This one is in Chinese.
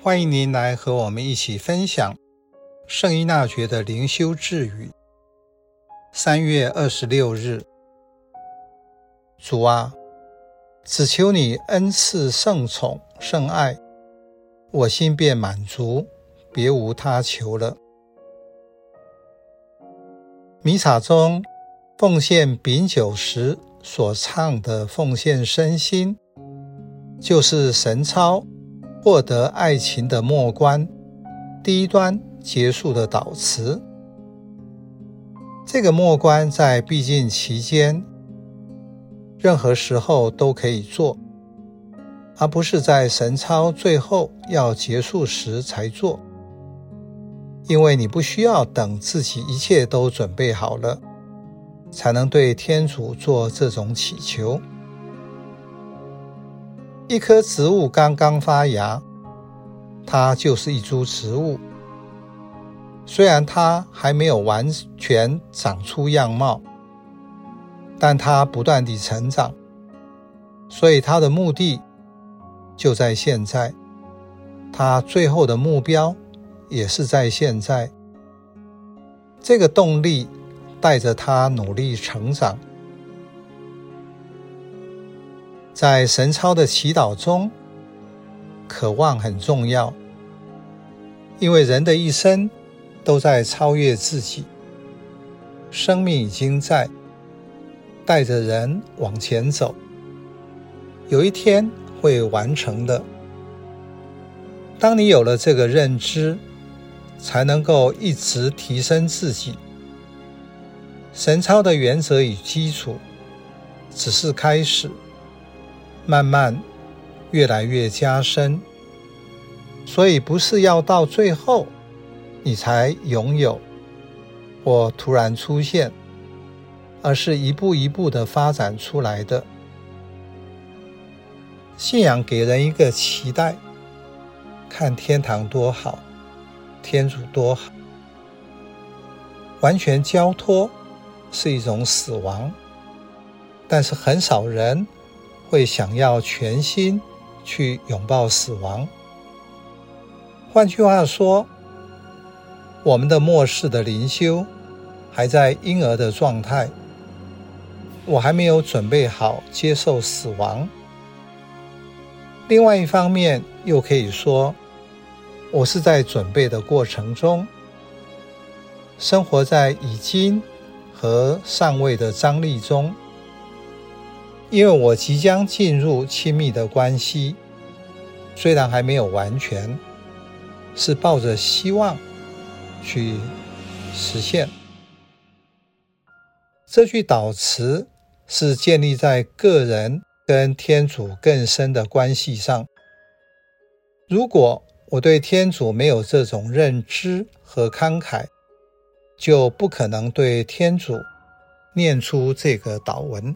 欢迎您来和我们一起分享圣依纳爵的灵修智语。三月二十六日，主啊，只求你恩赐圣宠、圣爱，我心便满足，别无他求了。弥撒中奉献饼酒时所唱的奉献身心，就是神操。获得爱情的末关，第一端结束的导词。这个末关在闭经期间，任何时候都可以做，而不是在神操最后要结束时才做。因为你不需要等自己一切都准备好了，才能对天主做这种祈求。一棵植物刚刚发芽，它就是一株植物。虽然它还没有完全长出样貌，但它不断地成长，所以它的目的就在现在，它最后的目标也是在现在。这个动力带着它努力成长。在神操的祈祷中，渴望很重要，因为人的一生都在超越自己，生命已经在带着人往前走，有一天会完成的。当你有了这个认知，才能够一直提升自己。神操的原则与基础只是开始。慢慢越来越加深，所以不是要到最后你才拥有或突然出现，而是一步一步的发展出来的。信仰给人一个期待，看天堂多好，天主多好。完全交托是一种死亡，但是很少人。会想要全心去拥抱死亡。换句话说，我们的末世的灵修还在婴儿的状态，我还没有准备好接受死亡。另外一方面，又可以说，我是在准备的过程中，生活在已经和尚未的张力中。因为我即将进入亲密的关系，虽然还没有完全，是抱着希望去实现。这句祷词是建立在个人跟天主更深的关系上。如果我对天主没有这种认知和慷慨，就不可能对天主念出这个祷文。